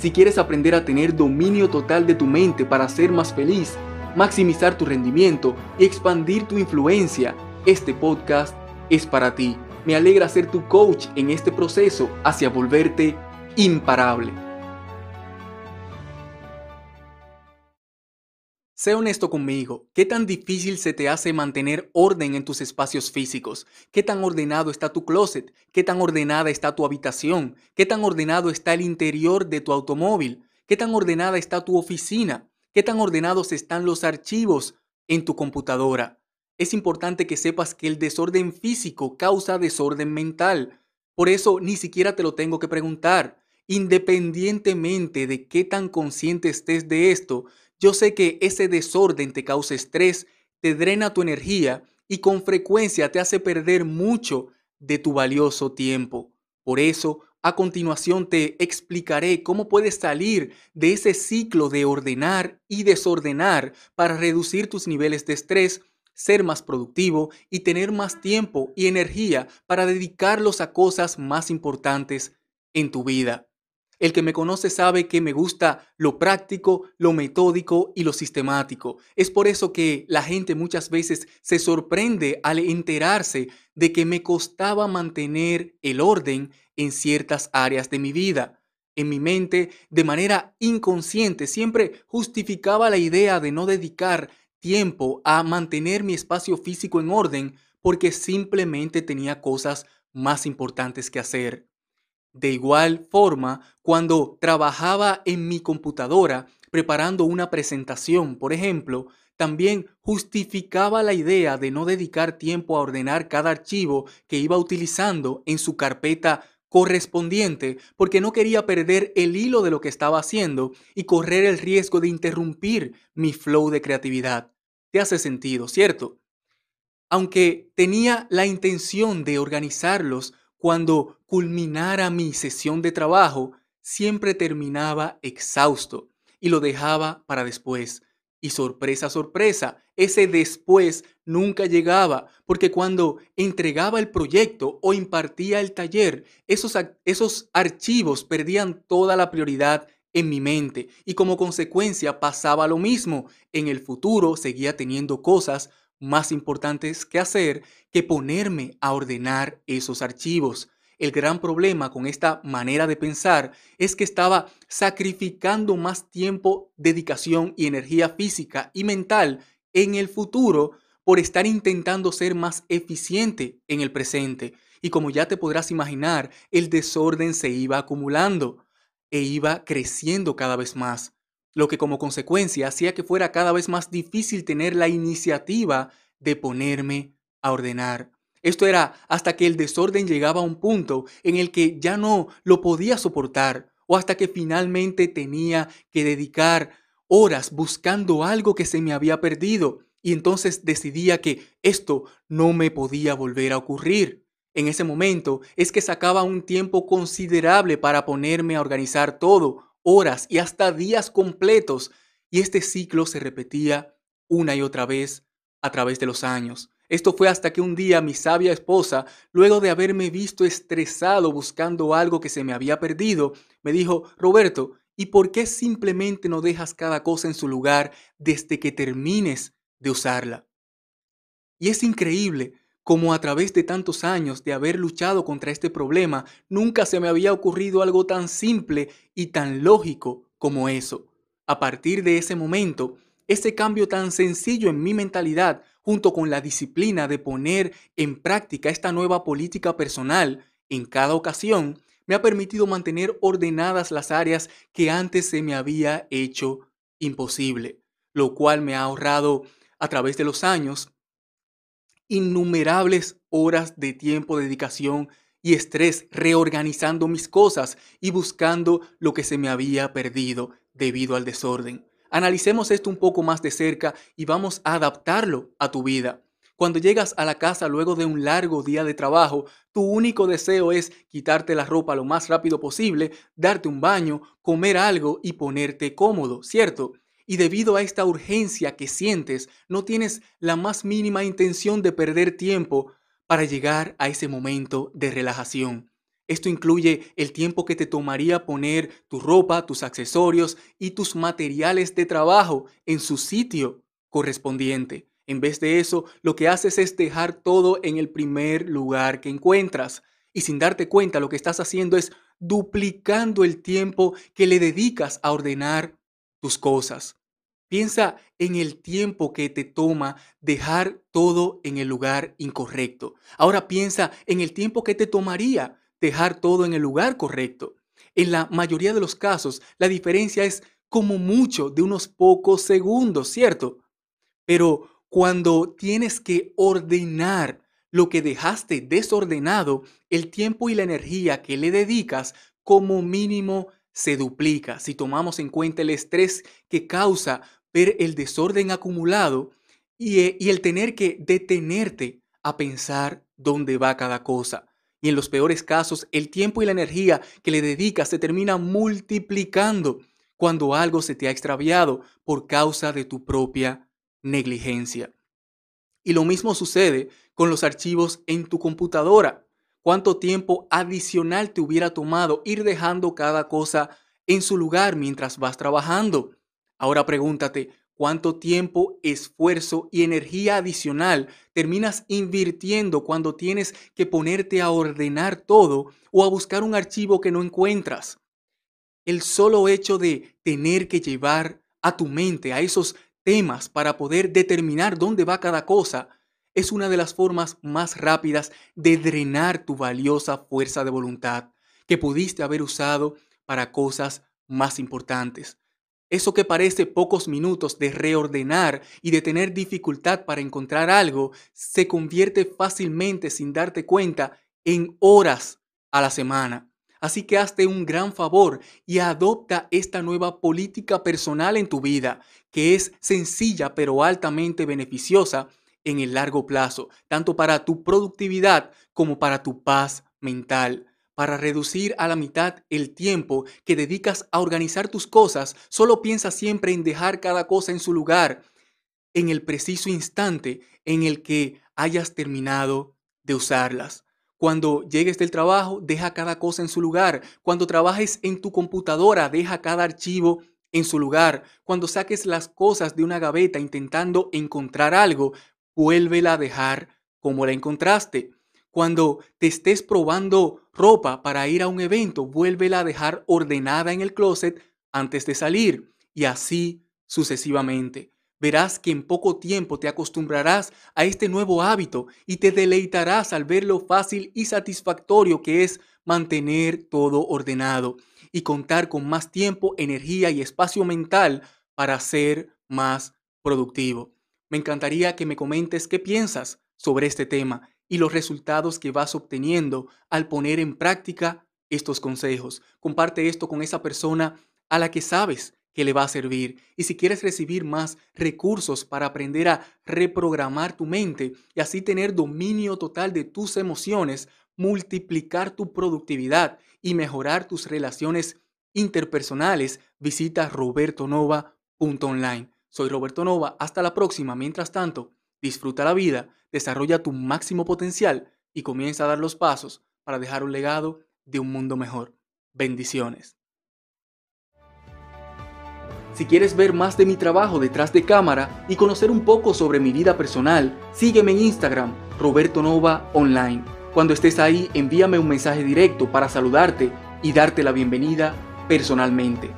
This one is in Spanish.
Si quieres aprender a tener dominio total de tu mente para ser más feliz, maximizar tu rendimiento y expandir tu influencia, este podcast es para ti. Me alegra ser tu coach en este proceso hacia volverte imparable. Sé honesto conmigo, ¿qué tan difícil se te hace mantener orden en tus espacios físicos? ¿Qué tan ordenado está tu closet? ¿Qué tan ordenada está tu habitación? ¿Qué tan ordenado está el interior de tu automóvil? ¿Qué tan ordenada está tu oficina? ¿Qué tan ordenados están los archivos en tu computadora? Es importante que sepas que el desorden físico causa desorden mental. Por eso ni siquiera te lo tengo que preguntar. Independientemente de qué tan consciente estés de esto, yo sé que ese desorden te causa estrés, te drena tu energía y con frecuencia te hace perder mucho de tu valioso tiempo. Por eso, a continuación te explicaré cómo puedes salir de ese ciclo de ordenar y desordenar para reducir tus niveles de estrés, ser más productivo y tener más tiempo y energía para dedicarlos a cosas más importantes en tu vida. El que me conoce sabe que me gusta lo práctico, lo metódico y lo sistemático. Es por eso que la gente muchas veces se sorprende al enterarse de que me costaba mantener el orden en ciertas áreas de mi vida. En mi mente, de manera inconsciente, siempre justificaba la idea de no dedicar tiempo a mantener mi espacio físico en orden porque simplemente tenía cosas más importantes que hacer. De igual forma, cuando trabajaba en mi computadora preparando una presentación, por ejemplo, también justificaba la idea de no dedicar tiempo a ordenar cada archivo que iba utilizando en su carpeta correspondiente porque no quería perder el hilo de lo que estaba haciendo y correr el riesgo de interrumpir mi flow de creatividad. ¿Te hace sentido, cierto? Aunque tenía la intención de organizarlos cuando culminara mi sesión de trabajo, siempre terminaba exhausto y lo dejaba para después. Y sorpresa, sorpresa, ese después nunca llegaba, porque cuando entregaba el proyecto o impartía el taller, esos, esos archivos perdían toda la prioridad en mi mente y como consecuencia pasaba lo mismo. En el futuro seguía teniendo cosas más importantes que hacer que ponerme a ordenar esos archivos. El gran problema con esta manera de pensar es que estaba sacrificando más tiempo, dedicación y energía física y mental en el futuro por estar intentando ser más eficiente en el presente. Y como ya te podrás imaginar, el desorden se iba acumulando e iba creciendo cada vez más lo que como consecuencia hacía que fuera cada vez más difícil tener la iniciativa de ponerme a ordenar. Esto era hasta que el desorden llegaba a un punto en el que ya no lo podía soportar o hasta que finalmente tenía que dedicar horas buscando algo que se me había perdido y entonces decidía que esto no me podía volver a ocurrir. En ese momento es que sacaba un tiempo considerable para ponerme a organizar todo horas y hasta días completos, y este ciclo se repetía una y otra vez a través de los años. Esto fue hasta que un día mi sabia esposa, luego de haberme visto estresado buscando algo que se me había perdido, me dijo, Roberto, ¿y por qué simplemente no dejas cada cosa en su lugar desde que termines de usarla? Y es increíble como a través de tantos años de haber luchado contra este problema, nunca se me había ocurrido algo tan simple y tan lógico como eso. A partir de ese momento, ese cambio tan sencillo en mi mentalidad, junto con la disciplina de poner en práctica esta nueva política personal en cada ocasión, me ha permitido mantener ordenadas las áreas que antes se me había hecho imposible, lo cual me ha ahorrado a través de los años innumerables horas de tiempo, dedicación y estrés reorganizando mis cosas y buscando lo que se me había perdido debido al desorden. Analicemos esto un poco más de cerca y vamos a adaptarlo a tu vida. Cuando llegas a la casa luego de un largo día de trabajo, tu único deseo es quitarte la ropa lo más rápido posible, darte un baño, comer algo y ponerte cómodo, ¿cierto? Y debido a esta urgencia que sientes, no tienes la más mínima intención de perder tiempo para llegar a ese momento de relajación. Esto incluye el tiempo que te tomaría poner tu ropa, tus accesorios y tus materiales de trabajo en su sitio correspondiente. En vez de eso, lo que haces es dejar todo en el primer lugar que encuentras. Y sin darte cuenta, lo que estás haciendo es duplicando el tiempo que le dedicas a ordenar tus cosas. Piensa en el tiempo que te toma dejar todo en el lugar incorrecto. Ahora piensa en el tiempo que te tomaría dejar todo en el lugar correcto. En la mayoría de los casos, la diferencia es como mucho de unos pocos segundos, ¿cierto? Pero cuando tienes que ordenar lo que dejaste desordenado, el tiempo y la energía que le dedicas como mínimo se duplica. Si tomamos en cuenta el estrés que causa ver el desorden acumulado y, eh, y el tener que detenerte a pensar dónde va cada cosa. Y en los peores casos, el tiempo y la energía que le dedicas se termina multiplicando cuando algo se te ha extraviado por causa de tu propia negligencia. Y lo mismo sucede con los archivos en tu computadora. ¿Cuánto tiempo adicional te hubiera tomado ir dejando cada cosa en su lugar mientras vas trabajando? Ahora pregúntate, ¿cuánto tiempo, esfuerzo y energía adicional terminas invirtiendo cuando tienes que ponerte a ordenar todo o a buscar un archivo que no encuentras? El solo hecho de tener que llevar a tu mente a esos temas para poder determinar dónde va cada cosa, es una de las formas más rápidas de drenar tu valiosa fuerza de voluntad que pudiste haber usado para cosas más importantes. Eso que parece pocos minutos de reordenar y de tener dificultad para encontrar algo, se convierte fácilmente sin darte cuenta en horas a la semana. Así que hazte un gran favor y adopta esta nueva política personal en tu vida, que es sencilla pero altamente beneficiosa en el largo plazo, tanto para tu productividad como para tu paz mental. Para reducir a la mitad el tiempo que dedicas a organizar tus cosas, solo piensa siempre en dejar cada cosa en su lugar, en el preciso instante en el que hayas terminado de usarlas. Cuando llegues del trabajo, deja cada cosa en su lugar. Cuando trabajes en tu computadora, deja cada archivo en su lugar. Cuando saques las cosas de una gaveta intentando encontrar algo, vuélvela a dejar como la encontraste. Cuando te estés probando ropa para ir a un evento, vuélvela a dejar ordenada en el closet antes de salir. Y así sucesivamente verás que en poco tiempo te acostumbrarás a este nuevo hábito y te deleitarás al ver lo fácil y satisfactorio que es mantener todo ordenado y contar con más tiempo, energía y espacio mental para ser más productivo. Me encantaría que me comentes qué piensas sobre este tema y los resultados que vas obteniendo al poner en práctica estos consejos. Comparte esto con esa persona a la que sabes que le va a servir. Y si quieres recibir más recursos para aprender a reprogramar tu mente y así tener dominio total de tus emociones, multiplicar tu productividad y mejorar tus relaciones interpersonales, visita robertonova.online. Soy Roberto Nova, hasta la próxima. Mientras tanto, disfruta la vida, desarrolla tu máximo potencial y comienza a dar los pasos para dejar un legado de un mundo mejor. Bendiciones. Si quieres ver más de mi trabajo detrás de cámara y conocer un poco sobre mi vida personal, sígueme en Instagram, Roberto Nova Online. Cuando estés ahí, envíame un mensaje directo para saludarte y darte la bienvenida personalmente.